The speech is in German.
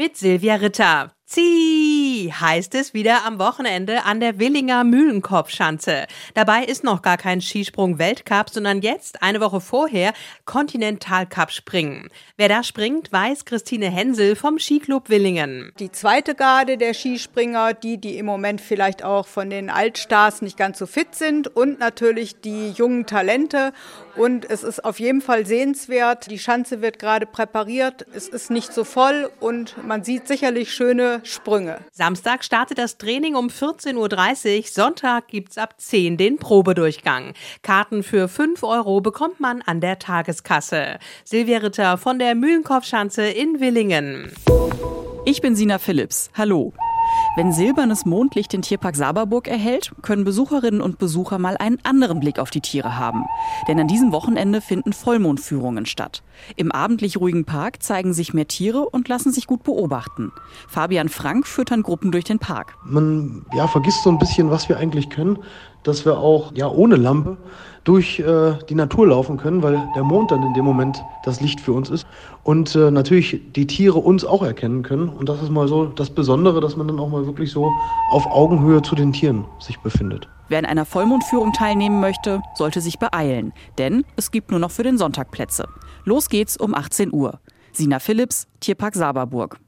Mit Silvia Ritter. Zieh heißt es wieder am Wochenende an der Willinger Mühlenkopfschanze. Dabei ist noch gar kein Skisprung-Weltcup, sondern jetzt, eine Woche vorher, Kontinentalcup springen. Wer da springt, weiß Christine Hensel vom Skiclub Willingen. Die zweite Garde der Skispringer, die, die im Moment vielleicht auch von den Altstars nicht ganz so fit sind und natürlich die jungen Talente. Und es ist auf jeden Fall sehenswert. Die Schanze wird gerade präpariert. Es ist nicht so voll und man sieht sicherlich schöne Sprünge. Samstag startet das Training um 14.30 Uhr. Sonntag gibt's ab 10 den Probedurchgang. Karten für 5 Euro bekommt man an der Tageskasse. Silvia Ritter von der Mühlenkopfschanze in Willingen. Ich bin Sina Phillips. Hallo. Wenn silbernes Mondlicht den Tierpark Saberburg erhält, können Besucherinnen und Besucher mal einen anderen Blick auf die Tiere haben. Denn an diesem Wochenende finden Vollmondführungen statt. Im abendlich ruhigen Park zeigen sich mehr Tiere und lassen sich gut beobachten. Fabian Frank führt dann Gruppen durch den Park. Man ja, vergisst so ein bisschen, was wir eigentlich können, dass wir auch ja, ohne Lampe durch äh, die Natur laufen können, weil der Mond dann in dem Moment das Licht für uns ist und äh, natürlich die Tiere uns auch erkennen können. Und das ist mal so das Besondere, dass man dann auch mal wirklich so auf Augenhöhe zu den Tieren sich befindet. Wer an einer Vollmondführung teilnehmen möchte, sollte sich beeilen, denn es gibt nur noch für den Sonntag Plätze. Los geht's um 18 Uhr. Sina Phillips, Tierpark Saberburg.